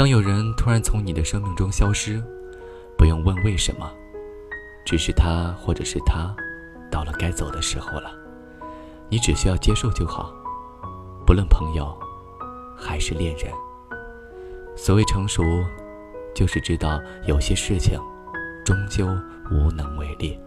当有人突然从你的生命中消失不用问为什么只是他或者是他到了该走的时候了。你只需要接受就好不论朋友还是恋人。所谓成熟就是知道有些事情终究无能为力。